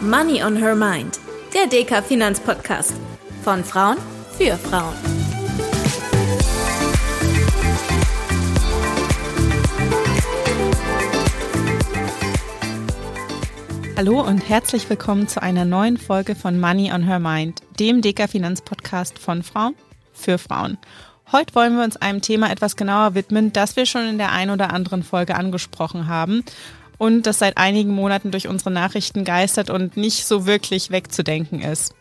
Money on Her Mind, der DK Finanzpodcast. Von Frauen für Frauen. Hallo und herzlich willkommen zu einer neuen Folge von Money on Her Mind, dem DK Finanzpodcast von Frauen für Frauen. Heute wollen wir uns einem Thema etwas genauer widmen, das wir schon in der ein oder anderen Folge angesprochen haben und das seit einigen Monaten durch unsere Nachrichten geistert und nicht so wirklich wegzudenken ist,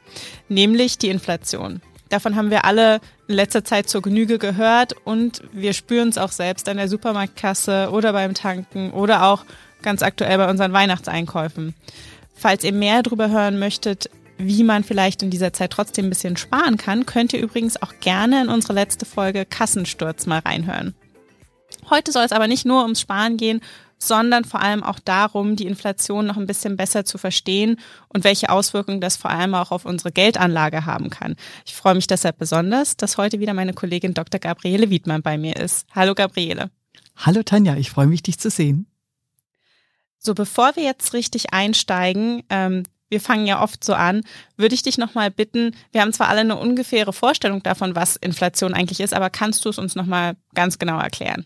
nämlich die Inflation. Davon haben wir alle in letzter Zeit zur Genüge gehört und wir spüren es auch selbst an der Supermarktkasse oder beim Tanken oder auch ganz aktuell bei unseren Weihnachtseinkäufen. Falls ihr mehr darüber hören möchtet, wie man vielleicht in dieser Zeit trotzdem ein bisschen sparen kann, könnt ihr übrigens auch gerne in unsere letzte Folge Kassensturz mal reinhören. Heute soll es aber nicht nur ums Sparen gehen, sondern vor allem auch darum, die Inflation noch ein bisschen besser zu verstehen und welche Auswirkungen das vor allem auch auf unsere Geldanlage haben kann. Ich freue mich deshalb besonders, dass heute wieder meine Kollegin Dr. Gabriele Wiedmann bei mir ist. Hallo Gabriele. Hallo Tanja, ich freue mich, dich zu sehen. So, bevor wir jetzt richtig einsteigen, ähm, wir fangen ja oft so an, würde ich dich nochmal bitten, wir haben zwar alle eine ungefähre Vorstellung davon, was Inflation eigentlich ist, aber kannst du es uns nochmal ganz genau erklären?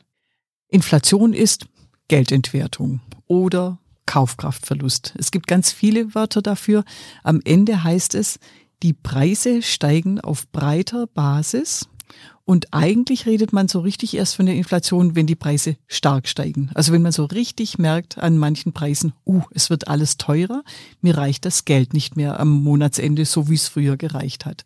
Inflation ist Geldentwertung oder Kaufkraftverlust. Es gibt ganz viele Wörter dafür. Am Ende heißt es, die Preise steigen auf breiter Basis. Und eigentlich redet man so richtig erst von der Inflation, wenn die Preise stark steigen. Also wenn man so richtig merkt an manchen Preisen, uh, es wird alles teurer, mir reicht das Geld nicht mehr am Monatsende, so wie es früher gereicht hat.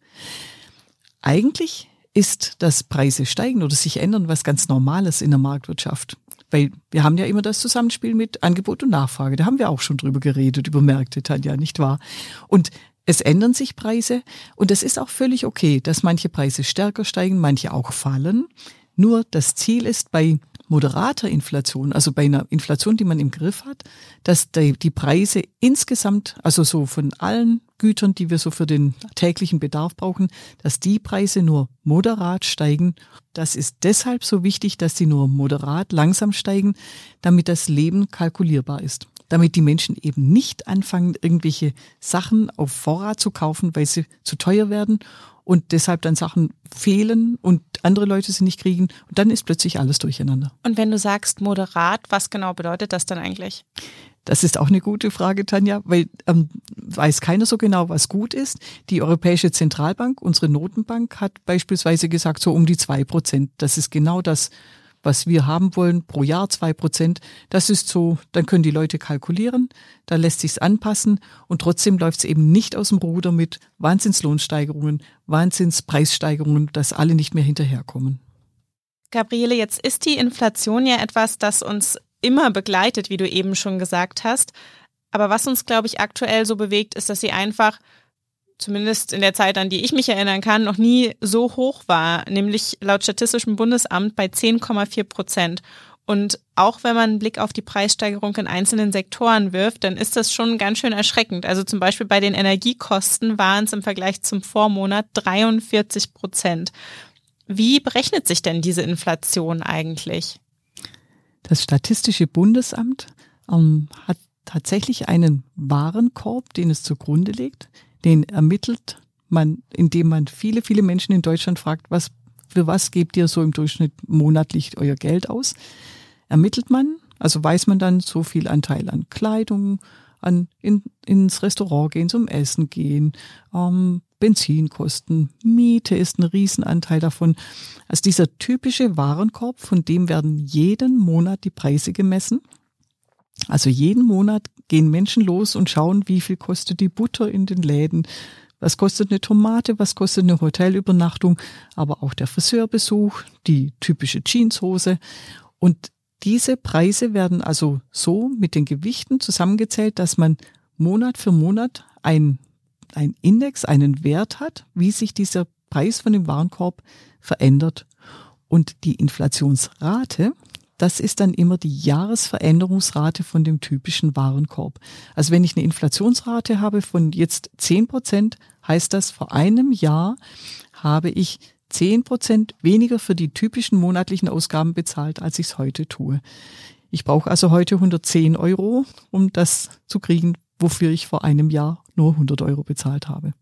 Eigentlich ist das Preise steigen oder sich ändern was ganz Normales in der Marktwirtschaft. Weil wir haben ja immer das Zusammenspiel mit Angebot und Nachfrage. Da haben wir auch schon drüber geredet, über Märkte, Tanja, nicht wahr? Und es ändern sich Preise und es ist auch völlig okay, dass manche Preise stärker steigen, manche auch fallen. Nur das Ziel ist bei moderater Inflation, also bei einer Inflation, die man im Griff hat, dass die Preise insgesamt, also so von allen Gütern, die wir so für den täglichen Bedarf brauchen, dass die Preise nur moderat steigen. Das ist deshalb so wichtig, dass sie nur moderat langsam steigen, damit das Leben kalkulierbar ist. Damit die Menschen eben nicht anfangen, irgendwelche Sachen auf Vorrat zu kaufen, weil sie zu teuer werden und deshalb dann Sachen fehlen und andere Leute sie nicht kriegen und dann ist plötzlich alles durcheinander. Und wenn du sagst moderat, was genau bedeutet das dann eigentlich? Das ist auch eine gute Frage, Tanja, weil ähm, weiß keiner so genau, was gut ist. Die Europäische Zentralbank, unsere Notenbank, hat beispielsweise gesagt, so um die zwei Prozent. Das ist genau das, was wir haben wollen, pro Jahr zwei Prozent. Das ist so, dann können die Leute kalkulieren, da lässt sich's anpassen und trotzdem läuft's eben nicht aus dem Ruder mit Wahnsinnslohnsteigerungen, Wahnsinnspreissteigerungen, dass alle nicht mehr hinterherkommen. Gabriele, jetzt ist die Inflation ja etwas, das uns immer begleitet, wie du eben schon gesagt hast. Aber was uns, glaube ich, aktuell so bewegt, ist, dass sie einfach, zumindest in der Zeit, an die ich mich erinnern kann, noch nie so hoch war, nämlich laut Statistischem Bundesamt bei 10,4 Prozent. Und auch wenn man einen Blick auf die Preissteigerung in einzelnen Sektoren wirft, dann ist das schon ganz schön erschreckend. Also zum Beispiel bei den Energiekosten waren es im Vergleich zum Vormonat 43 Prozent. Wie berechnet sich denn diese Inflation eigentlich? Das Statistische Bundesamt ähm, hat tatsächlich einen Warenkorb, den es zugrunde legt. Den ermittelt man, indem man viele, viele Menschen in Deutschland fragt, was, für was gebt ihr so im Durchschnitt monatlich euer Geld aus? Ermittelt man, also weiß man dann so viel Anteil an Kleidung, an in, ins Restaurant gehen, zum Essen gehen, ähm, Benzinkosten, Miete ist ein Riesenanteil davon. Also dieser typische Warenkorb, von dem werden jeden Monat die Preise gemessen. Also jeden Monat gehen Menschen los und schauen, wie viel kostet die Butter in den Läden, was kostet eine Tomate, was kostet eine Hotelübernachtung, aber auch der Friseurbesuch, die typische Jeanshose. Und diese Preise werden also so mit den Gewichten zusammengezählt, dass man Monat für Monat ein ein Index, einen Wert hat, wie sich dieser Preis von dem Warenkorb verändert. Und die Inflationsrate, das ist dann immer die Jahresveränderungsrate von dem typischen Warenkorb. Also wenn ich eine Inflationsrate habe von jetzt zehn Prozent, heißt das, vor einem Jahr habe ich zehn Prozent weniger für die typischen monatlichen Ausgaben bezahlt, als ich es heute tue. Ich brauche also heute 110 Euro, um das zu kriegen, wofür ich vor einem Jahr nur 100 Euro bezahlt habe.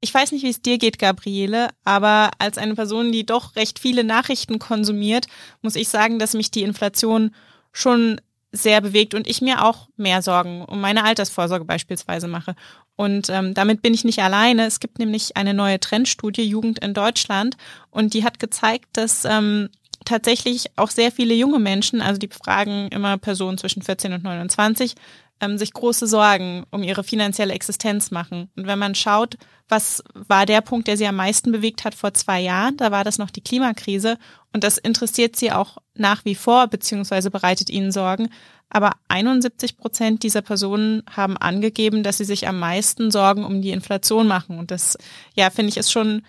Ich weiß nicht, wie es dir geht, Gabriele, aber als eine Person, die doch recht viele Nachrichten konsumiert, muss ich sagen, dass mich die Inflation schon sehr bewegt und ich mir auch mehr Sorgen um meine Altersvorsorge beispielsweise mache. Und ähm, damit bin ich nicht alleine. Es gibt nämlich eine neue Trendstudie Jugend in Deutschland und die hat gezeigt, dass ähm, tatsächlich auch sehr viele junge Menschen, also die fragen immer Personen zwischen 14 und 29, ähm, sich große Sorgen um ihre finanzielle Existenz machen. Und wenn man schaut, was war der Punkt, der sie am meisten bewegt hat vor zwei Jahren, da war das noch die Klimakrise und das interessiert sie auch nach wie vor, beziehungsweise bereitet ihnen Sorgen. Aber 71 Prozent dieser Personen haben angegeben, dass sie sich am meisten Sorgen um die Inflation machen. Und das, ja, finde ich, ist schon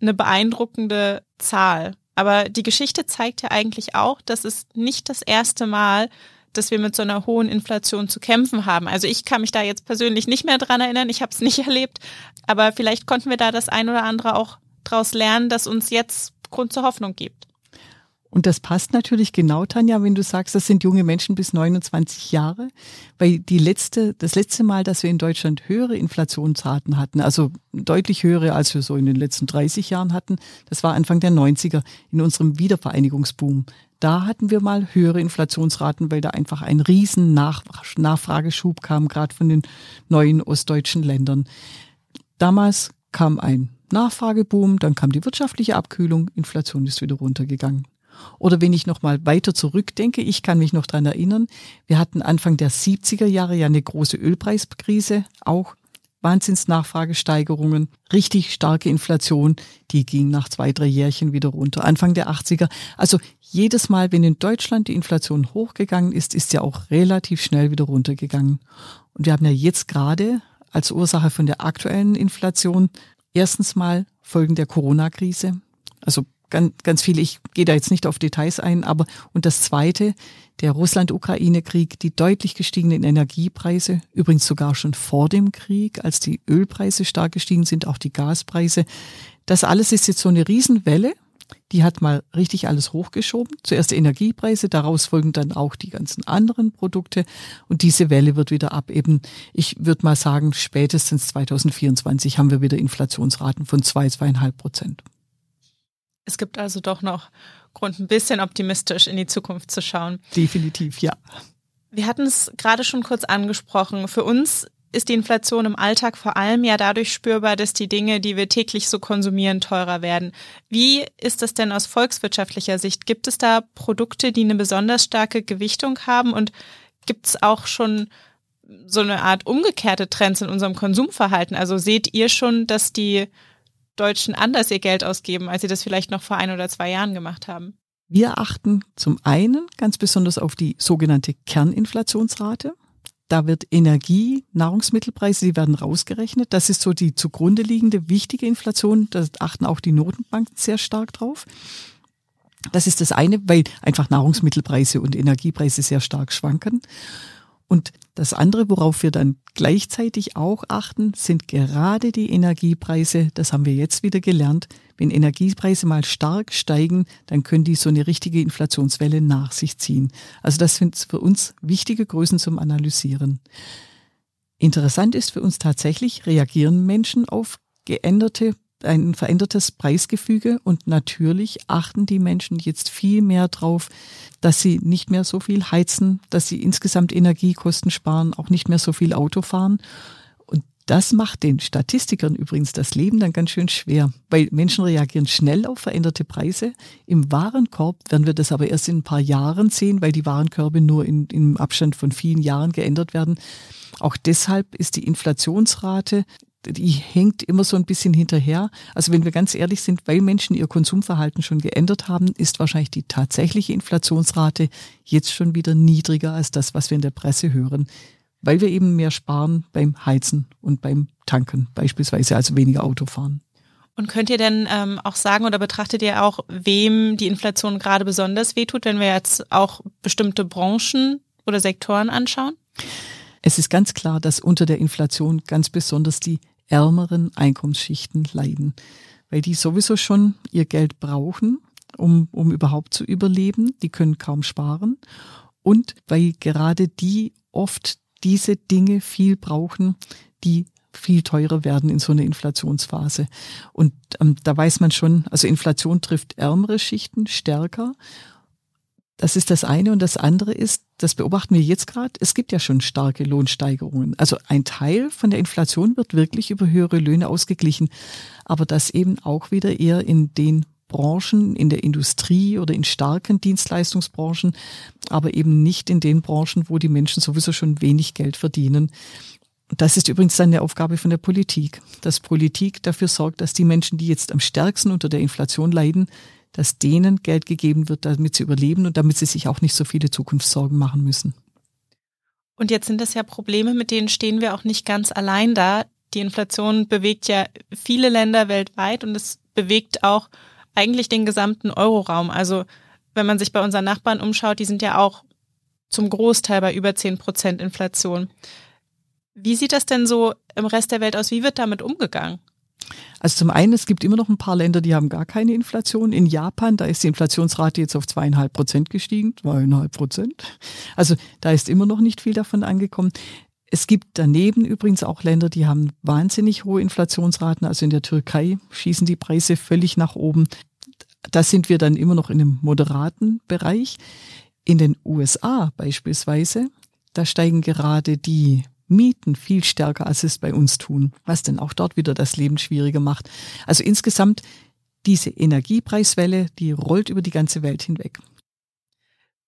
eine beeindruckende Zahl. Aber die Geschichte zeigt ja eigentlich auch, dass es nicht das erste Mal, dass wir mit so einer hohen Inflation zu kämpfen haben. Also ich kann mich da jetzt persönlich nicht mehr dran erinnern, ich habe es nicht erlebt, aber vielleicht konnten wir da das ein oder andere auch daraus lernen, das uns jetzt Grund zur Hoffnung gibt. Und das passt natürlich genau, Tanja, wenn du sagst, das sind junge Menschen bis 29 Jahre, weil die letzte, das letzte Mal, dass wir in Deutschland höhere Inflationsraten hatten, also deutlich höhere, als wir so in den letzten 30 Jahren hatten, das war Anfang der 90er in unserem Wiedervereinigungsboom. Da hatten wir mal höhere Inflationsraten, weil da einfach ein riesen Nach Nachfrageschub kam, gerade von den neuen ostdeutschen Ländern. Damals kam ein Nachfrageboom, dann kam die wirtschaftliche Abkühlung, Inflation ist wieder runtergegangen. Oder wenn ich noch mal weiter zurückdenke, ich kann mich noch dran erinnern, wir hatten Anfang der 70er Jahre ja eine große Ölpreiskrise, auch Wahnsinnsnachfragesteigerungen, richtig starke Inflation, die ging nach zwei, drei Jährchen wieder runter. Anfang der 80er. Also jedes Mal, wenn in Deutschland die Inflation hochgegangen ist, ist sie auch relativ schnell wieder runtergegangen. Und wir haben ja jetzt gerade als Ursache von der aktuellen Inflation erstens mal Folgen der Corona-Krise. Also ganz, ganz viele, ich gehe da jetzt nicht auf Details ein, aber und das zweite, der Russland-Ukraine-Krieg, die deutlich gestiegenen Energiepreise, übrigens sogar schon vor dem Krieg, als die Ölpreise stark gestiegen sind, auch die Gaspreise. Das alles ist jetzt so eine Riesenwelle, die hat mal richtig alles hochgeschoben. Zuerst die Energiepreise, daraus folgen dann auch die ganzen anderen Produkte und diese Welle wird wieder abeben. Ich würde mal sagen, spätestens 2024 haben wir wieder Inflationsraten von zwei, zweieinhalb Prozent. Es gibt also doch noch Grund, ein bisschen optimistisch in die Zukunft zu schauen. Definitiv, ja. Wir hatten es gerade schon kurz angesprochen. Für uns ist die Inflation im Alltag vor allem ja dadurch spürbar, dass die Dinge, die wir täglich so konsumieren, teurer werden. Wie ist das denn aus volkswirtschaftlicher Sicht? Gibt es da Produkte, die eine besonders starke Gewichtung haben und gibt es auch schon so eine Art umgekehrte Trends in unserem Konsumverhalten? Also seht ihr schon, dass die Deutschen anders ihr Geld ausgeben, als sie das vielleicht noch vor ein oder zwei Jahren gemacht haben? Wir achten zum einen ganz besonders auf die sogenannte Kerninflationsrate. Da wird Energie, Nahrungsmittelpreise, die werden rausgerechnet. Das ist so die zugrunde liegende wichtige Inflation. Da achten auch die Notenbanken sehr stark drauf. Das ist das eine, weil einfach Nahrungsmittelpreise und Energiepreise sehr stark schwanken. Und das andere, worauf wir dann gleichzeitig auch achten, sind gerade die Energiepreise. Das haben wir jetzt wieder gelernt. Wenn Energiepreise mal stark steigen, dann können die so eine richtige Inflationswelle nach sich ziehen. Also das sind für uns wichtige Größen zum Analysieren. Interessant ist für uns tatsächlich, reagieren Menschen auf geänderte ein verändertes Preisgefüge und natürlich achten die Menschen jetzt viel mehr drauf, dass sie nicht mehr so viel heizen, dass sie insgesamt Energiekosten sparen, auch nicht mehr so viel Auto fahren. Und das macht den Statistikern übrigens das Leben dann ganz schön schwer, weil Menschen reagieren schnell auf veränderte Preise. Im Warenkorb werden wir das aber erst in ein paar Jahren sehen, weil die Warenkörbe nur in, im Abstand von vielen Jahren geändert werden. Auch deshalb ist die Inflationsrate die hängt immer so ein bisschen hinterher. Also wenn wir ganz ehrlich sind, weil Menschen ihr Konsumverhalten schon geändert haben, ist wahrscheinlich die tatsächliche Inflationsrate jetzt schon wieder niedriger als das, was wir in der Presse hören, weil wir eben mehr sparen beim Heizen und beim Tanken beispielsweise, also weniger Auto fahren. Und könnt ihr denn ähm, auch sagen oder betrachtet ihr auch, wem die Inflation gerade besonders wehtut, wenn wir jetzt auch bestimmte Branchen oder Sektoren anschauen? Es ist ganz klar, dass unter der Inflation ganz besonders die ärmeren Einkommensschichten leiden, weil die sowieso schon ihr Geld brauchen, um, um überhaupt zu überleben. Die können kaum sparen. Und weil gerade die oft diese Dinge viel brauchen, die viel teurer werden in so einer Inflationsphase. Und ähm, da weiß man schon, also Inflation trifft ärmere Schichten stärker. Das ist das eine. Und das andere ist, das beobachten wir jetzt gerade, es gibt ja schon starke Lohnsteigerungen. Also ein Teil von der Inflation wird wirklich über höhere Löhne ausgeglichen. Aber das eben auch wieder eher in den Branchen, in der Industrie oder in starken Dienstleistungsbranchen, aber eben nicht in den Branchen, wo die Menschen sowieso schon wenig Geld verdienen. Das ist übrigens dann eine Aufgabe von der Politik, dass Politik dafür sorgt, dass die Menschen, die jetzt am stärksten unter der Inflation leiden, dass denen Geld gegeben wird, damit sie überleben und damit sie sich auch nicht so viele Zukunftssorgen machen müssen. Und jetzt sind das ja Probleme, mit denen stehen wir auch nicht ganz allein da. Die Inflation bewegt ja viele Länder weltweit und es bewegt auch eigentlich den gesamten Euroraum. Also wenn man sich bei unseren Nachbarn umschaut, die sind ja auch zum Großteil bei über 10 Prozent Inflation. Wie sieht das denn so im Rest der Welt aus? Wie wird damit umgegangen? Also zum einen, es gibt immer noch ein paar Länder, die haben gar keine Inflation. In Japan, da ist die Inflationsrate jetzt auf zweieinhalb Prozent gestiegen, zweieinhalb Prozent. Also da ist immer noch nicht viel davon angekommen. Es gibt daneben übrigens auch Länder, die haben wahnsinnig hohe Inflationsraten. Also in der Türkei schießen die Preise völlig nach oben. Da sind wir dann immer noch in einem moderaten Bereich. In den USA beispielsweise, da steigen gerade die Mieten viel stärker, als es bei uns tun, was dann auch dort wieder das Leben schwieriger macht. Also insgesamt diese Energiepreiswelle, die rollt über die ganze Welt hinweg.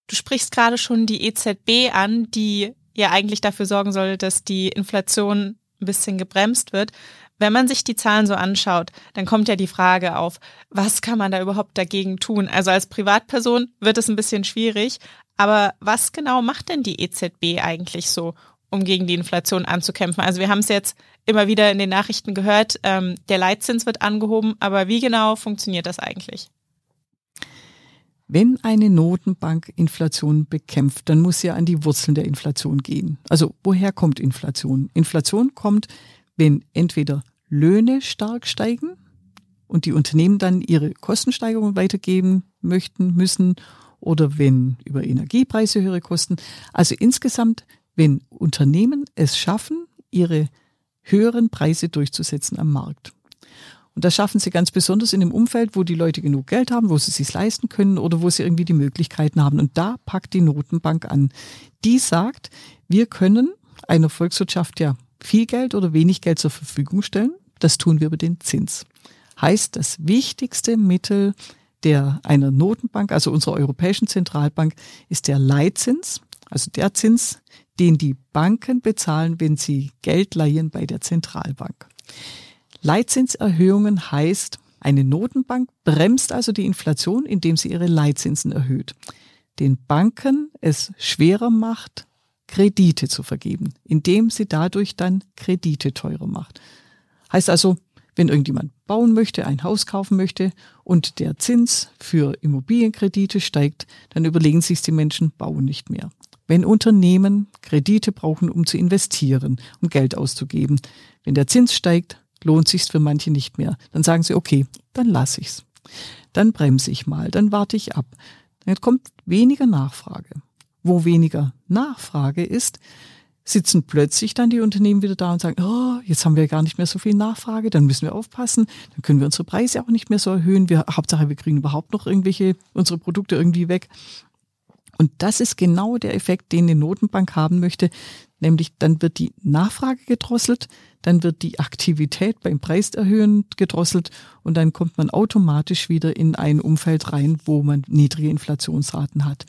Du sprichst gerade schon die EZB an, die ja eigentlich dafür sorgen soll, dass die Inflation ein bisschen gebremst wird. Wenn man sich die Zahlen so anschaut, dann kommt ja die Frage auf, was kann man da überhaupt dagegen tun? Also als Privatperson wird es ein bisschen schwierig, aber was genau macht denn die EZB eigentlich so, um gegen die Inflation anzukämpfen. Also wir haben es jetzt immer wieder in den Nachrichten gehört, ähm, der Leitzins wird angehoben, aber wie genau funktioniert das eigentlich? Wenn eine Notenbank Inflation bekämpft, dann muss sie an die Wurzeln der Inflation gehen. Also woher kommt Inflation? Inflation kommt, wenn entweder Löhne stark steigen und die Unternehmen dann ihre Kostensteigerungen weitergeben möchten, müssen oder wenn über Energiepreise höhere Kosten. Also insgesamt wenn Unternehmen es schaffen, ihre höheren Preise durchzusetzen am Markt. Und das schaffen sie ganz besonders in dem Umfeld, wo die Leute genug Geld haben, wo sie es sich leisten können oder wo sie irgendwie die Möglichkeiten haben. Und da packt die Notenbank an. Die sagt, wir können einer Volkswirtschaft ja viel Geld oder wenig Geld zur Verfügung stellen. Das tun wir über den Zins. Heißt, das wichtigste Mittel der einer Notenbank, also unserer Europäischen Zentralbank, ist der Leitzins, also der Zins, den die Banken bezahlen, wenn sie Geld leihen bei der Zentralbank. Leitzinserhöhungen heißt, eine Notenbank bremst also die Inflation, indem sie ihre Leitzinsen erhöht. Den Banken es schwerer macht, Kredite zu vergeben, indem sie dadurch dann Kredite teurer macht. Heißt also, wenn irgendjemand bauen möchte, ein Haus kaufen möchte und der Zins für Immobilienkredite steigt, dann überlegen sich die Menschen, bauen nicht mehr. Wenn Unternehmen Kredite brauchen, um zu investieren, um Geld auszugeben, wenn der Zins steigt, lohnt sich's für manche nicht mehr. Dann sagen sie, okay, dann lass ich's. Dann bremse ich mal, dann warte ich ab. Dann kommt weniger Nachfrage. Wo weniger Nachfrage ist, sitzen plötzlich dann die Unternehmen wieder da und sagen, oh, jetzt haben wir gar nicht mehr so viel Nachfrage, dann müssen wir aufpassen, dann können wir unsere Preise auch nicht mehr so erhöhen. Wir, Hauptsache, wir kriegen überhaupt noch irgendwelche, unsere Produkte irgendwie weg. Und das ist genau der Effekt, den die Notenbank haben möchte, nämlich dann wird die Nachfrage gedrosselt, dann wird die Aktivität beim Preiserhöhen gedrosselt und dann kommt man automatisch wieder in ein Umfeld rein, wo man niedrige Inflationsraten hat.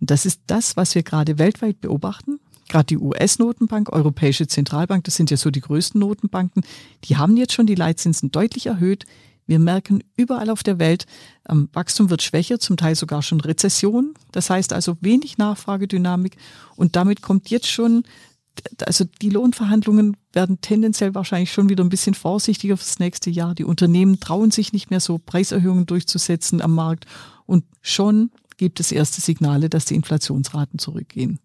Und das ist das, was wir gerade weltweit beobachten. Gerade die US-Notenbank, Europäische Zentralbank, das sind ja so die größten Notenbanken, die haben jetzt schon die Leitzinsen deutlich erhöht. Wir merken überall auf der Welt, ähm, Wachstum wird schwächer, zum Teil sogar schon Rezession. Das heißt also wenig Nachfragedynamik und damit kommt jetzt schon, also die Lohnverhandlungen werden tendenziell wahrscheinlich schon wieder ein bisschen vorsichtiger fürs nächste Jahr. Die Unternehmen trauen sich nicht mehr so Preiserhöhungen durchzusetzen am Markt und schon gibt es erste Signale, dass die Inflationsraten zurückgehen.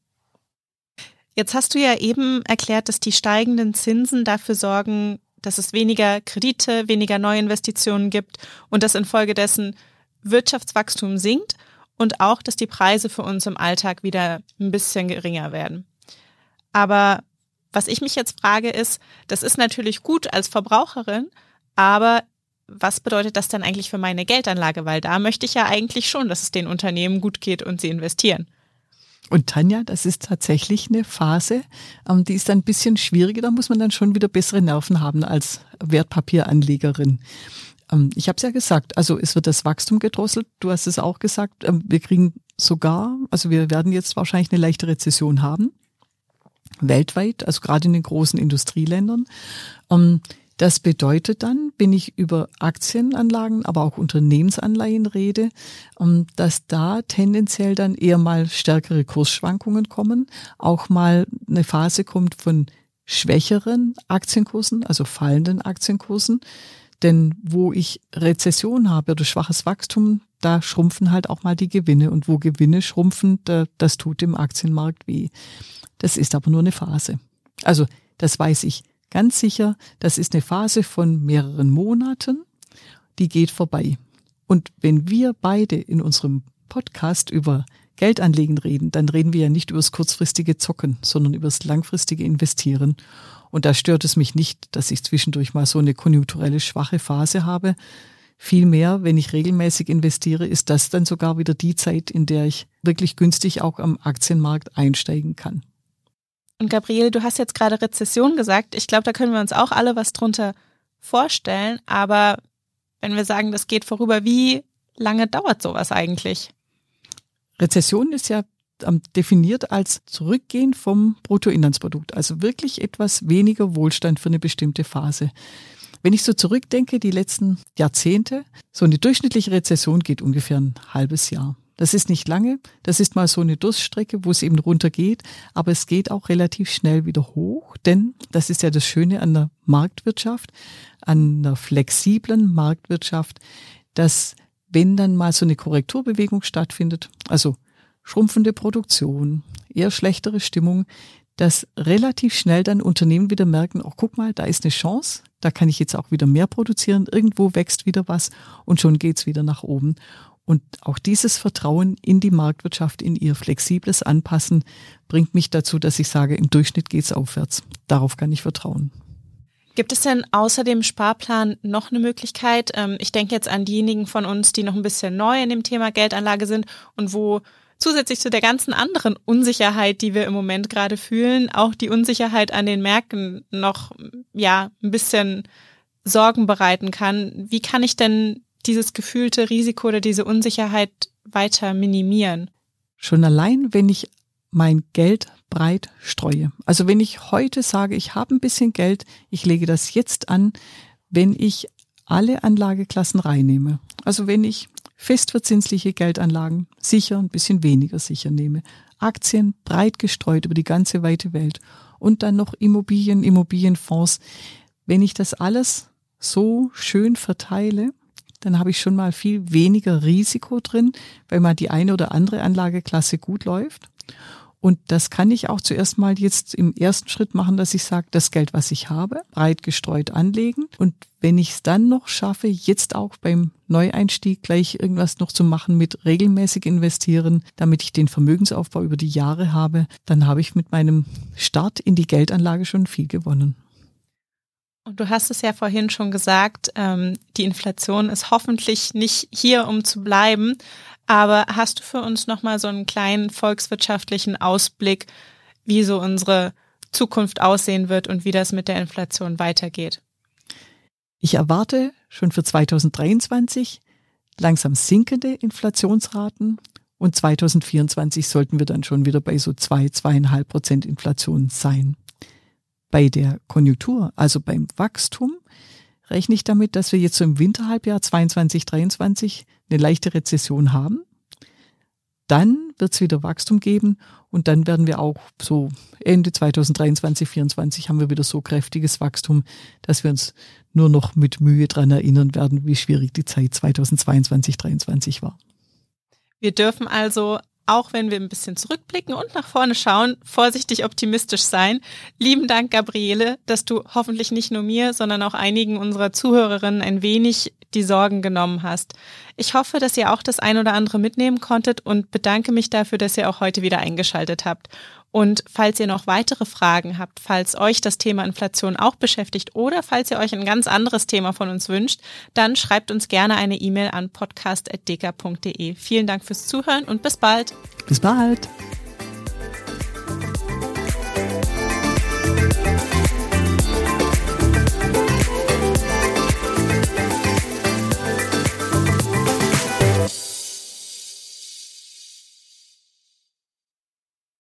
Jetzt hast du ja eben erklärt, dass die steigenden Zinsen dafür sorgen, dass es weniger Kredite, weniger Neuinvestitionen gibt und dass infolgedessen Wirtschaftswachstum sinkt und auch, dass die Preise für uns im Alltag wieder ein bisschen geringer werden. Aber was ich mich jetzt frage ist, das ist natürlich gut als Verbraucherin, aber was bedeutet das dann eigentlich für meine Geldanlage? Weil da möchte ich ja eigentlich schon, dass es den Unternehmen gut geht und sie investieren. Und Tanja, das ist tatsächlich eine Phase, ähm, die ist ein bisschen schwieriger. Da muss man dann schon wieder bessere Nerven haben als Wertpapieranlegerin. Ähm, ich habe es ja gesagt, also es wird das Wachstum gedrosselt. Du hast es auch gesagt, ähm, wir kriegen sogar, also wir werden jetzt wahrscheinlich eine leichte Rezession haben, weltweit, also gerade in den großen Industrieländern. Das bedeutet dann, wenn ich über Aktienanlagen, aber auch Unternehmensanleihen rede, ähm, dass da tendenziell dann eher mal stärkere Kursschwankungen kommen, auch mal eine Phase kommt von schwächeren Aktienkursen, also fallenden Aktienkursen. Denn wo ich Rezession habe oder schwaches Wachstum, da schrumpfen halt auch mal die Gewinne. Und wo Gewinne schrumpfen, das tut dem Aktienmarkt weh. Das ist aber nur eine Phase. Also das weiß ich Ganz sicher, das ist eine Phase von mehreren Monaten, die geht vorbei. Und wenn wir beide in unserem Podcast über Geldanlegen reden, dann reden wir ja nicht über das kurzfristige Zocken, sondern über das langfristige Investieren. Und da stört es mich nicht, dass ich zwischendurch mal so eine konjunkturelle schwache Phase habe. Vielmehr, wenn ich regelmäßig investiere, ist das dann sogar wieder die Zeit, in der ich wirklich günstig auch am Aktienmarkt einsteigen kann. Und Gabriele, du hast jetzt gerade Rezession gesagt. Ich glaube, da können wir uns auch alle was drunter vorstellen. Aber wenn wir sagen, das geht vorüber, wie lange dauert sowas eigentlich? Rezession ist ja ähm, definiert als Zurückgehen vom Bruttoinlandsprodukt, also wirklich etwas weniger Wohlstand für eine bestimmte Phase. Wenn ich so zurückdenke, die letzten Jahrzehnte, so eine durchschnittliche Rezession geht ungefähr ein halbes Jahr. Das ist nicht lange. Das ist mal so eine Durststrecke, wo es eben runter geht. Aber es geht auch relativ schnell wieder hoch, denn das ist ja das Schöne an der Marktwirtschaft, an der flexiblen Marktwirtschaft, dass wenn dann mal so eine Korrekturbewegung stattfindet, also schrumpfende Produktion, eher schlechtere Stimmung, dass relativ schnell dann Unternehmen wieder merken, oh, guck mal, da ist eine Chance, da kann ich jetzt auch wieder mehr produzieren, irgendwo wächst wieder was und schon geht's wieder nach oben. Und auch dieses Vertrauen in die Marktwirtschaft, in ihr flexibles Anpassen, bringt mich dazu, dass ich sage, im Durchschnitt geht's aufwärts. Darauf kann ich vertrauen. Gibt es denn außer dem Sparplan noch eine Möglichkeit? Ähm, ich denke jetzt an diejenigen von uns, die noch ein bisschen neu in dem Thema Geldanlage sind und wo zusätzlich zu der ganzen anderen Unsicherheit, die wir im Moment gerade fühlen, auch die Unsicherheit an den Märkten noch, ja, ein bisschen Sorgen bereiten kann. Wie kann ich denn dieses gefühlte Risiko oder diese Unsicherheit weiter minimieren? Schon allein, wenn ich mein Geld breit streue. Also wenn ich heute sage, ich habe ein bisschen Geld, ich lege das jetzt an, wenn ich alle Anlageklassen reinnehme. Also wenn ich festverzinsliche Geldanlagen sicher, ein bisschen weniger sicher nehme, Aktien breit gestreut über die ganze weite Welt und dann noch Immobilien, Immobilienfonds. Wenn ich das alles so schön verteile, dann habe ich schon mal viel weniger Risiko drin, weil mal die eine oder andere Anlageklasse gut läuft. Und das kann ich auch zuerst mal jetzt im ersten Schritt machen, dass ich sage, das Geld, was ich habe, breit gestreut anlegen. Und wenn ich es dann noch schaffe, jetzt auch beim Neueinstieg gleich irgendwas noch zu machen mit regelmäßig investieren, damit ich den Vermögensaufbau über die Jahre habe, dann habe ich mit meinem Start in die Geldanlage schon viel gewonnen. Und du hast es ja vorhin schon gesagt, ähm, die Inflation ist hoffentlich nicht hier, um zu bleiben. Aber hast du für uns nochmal so einen kleinen volkswirtschaftlichen Ausblick, wie so unsere Zukunft aussehen wird und wie das mit der Inflation weitergeht? Ich erwarte schon für 2023 langsam sinkende Inflationsraten und 2024 sollten wir dann schon wieder bei so zwei, zweieinhalb Prozent Inflation sein. Bei der Konjunktur, also beim Wachstum, rechne ich damit, dass wir jetzt so im Winterhalbjahr 22, 23 eine leichte Rezession haben. Dann wird es wieder Wachstum geben und dann werden wir auch so Ende 2023, 2024 haben wir wieder so kräftiges Wachstum, dass wir uns nur noch mit Mühe dran erinnern werden, wie schwierig die Zeit 2022, 2023 war. Wir dürfen also auch wenn wir ein bisschen zurückblicken und nach vorne schauen, vorsichtig optimistisch sein. Lieben Dank, Gabriele, dass du hoffentlich nicht nur mir, sondern auch einigen unserer Zuhörerinnen ein wenig die Sorgen genommen hast. Ich hoffe, dass ihr auch das ein oder andere mitnehmen konntet und bedanke mich dafür, dass ihr auch heute wieder eingeschaltet habt. Und falls ihr noch weitere Fragen habt, falls euch das Thema Inflation auch beschäftigt oder falls ihr euch ein ganz anderes Thema von uns wünscht, dann schreibt uns gerne eine E-Mail an podcast.deka.de. Vielen Dank fürs Zuhören und bis bald. Bis bald.